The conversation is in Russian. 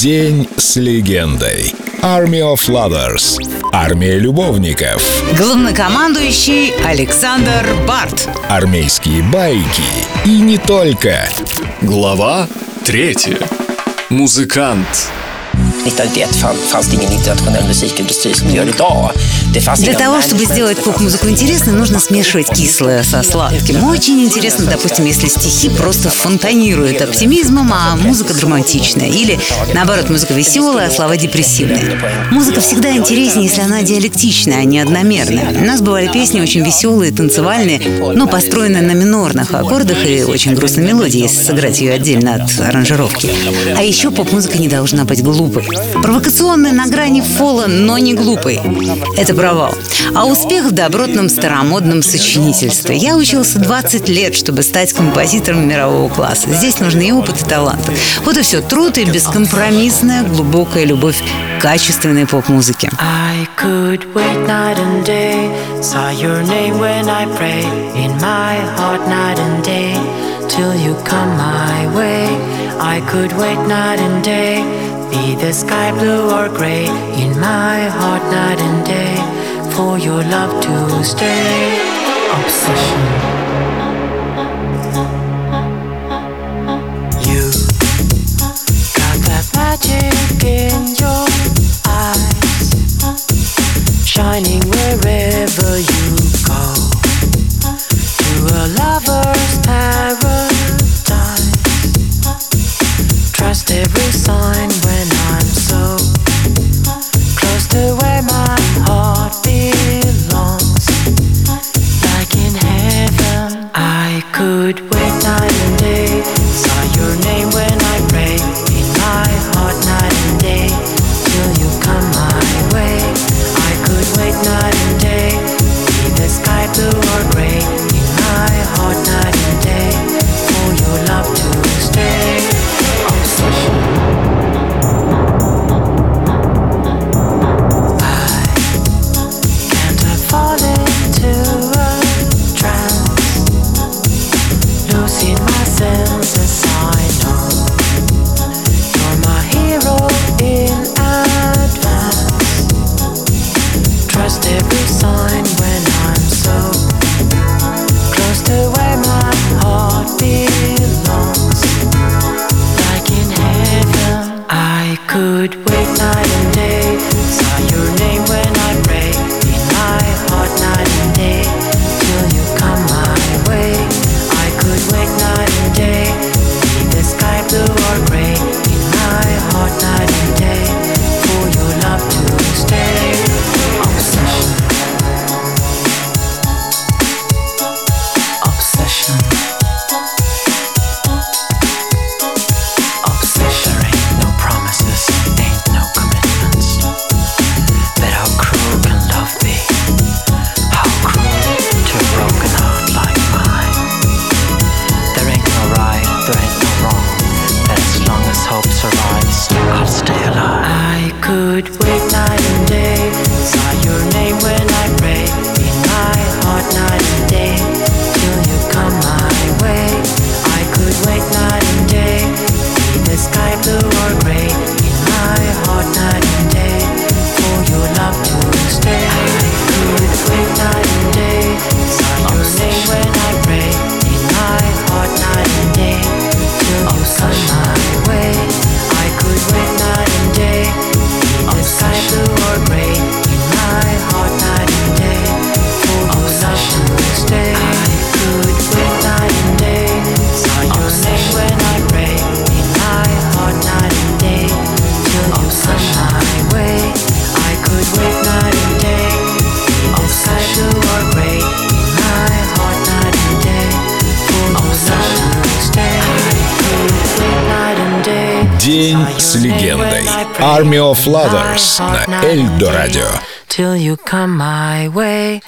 День с легендой. Army of Lovers. Армия любовников. Главнокомандующий Александр Барт. Армейские байки. И не только. Глава третья. Музыкант. 1991 fanns det ingen internationell musikindustri som det gör idag. Det fanns Для того, чтобы сделать поп-музыку интересной, нужно смешивать кислое со сладким. Очень интересно, допустим, если стихи просто фонтанируют оптимизмом, а музыка драматичная. Или, наоборот, музыка веселая, а слова депрессивные. Музыка всегда интереснее, если она диалектичная, а не одномерная. У нас бывали песни очень веселые, танцевальные, но построенные на минорных аккордах и очень грустной мелодии, если сыграть ее отдельно от аранжировки. А еще поп-музыка не должна быть глупой. Провокационная на грани фола, но не глупой. Это провал. А успех в добротном старомодном сочинительстве. Я учился 20 лет, чтобы стать композитором мирового класса. Здесь нужны и опыт, и талант. Вот и все. Труд и бескомпромиссная, глубокая любовь к качественной поп-музыке. Till you come my way. I could wait night and day, be the sky blue or gray, in my heart night and day, for your love to stay. Obsession. You got that magic in your eyes, shining wherever you go. To a lover's Trust every sign when could День с легендой. Army of Lovers на Эльдо Радио. Till you come my way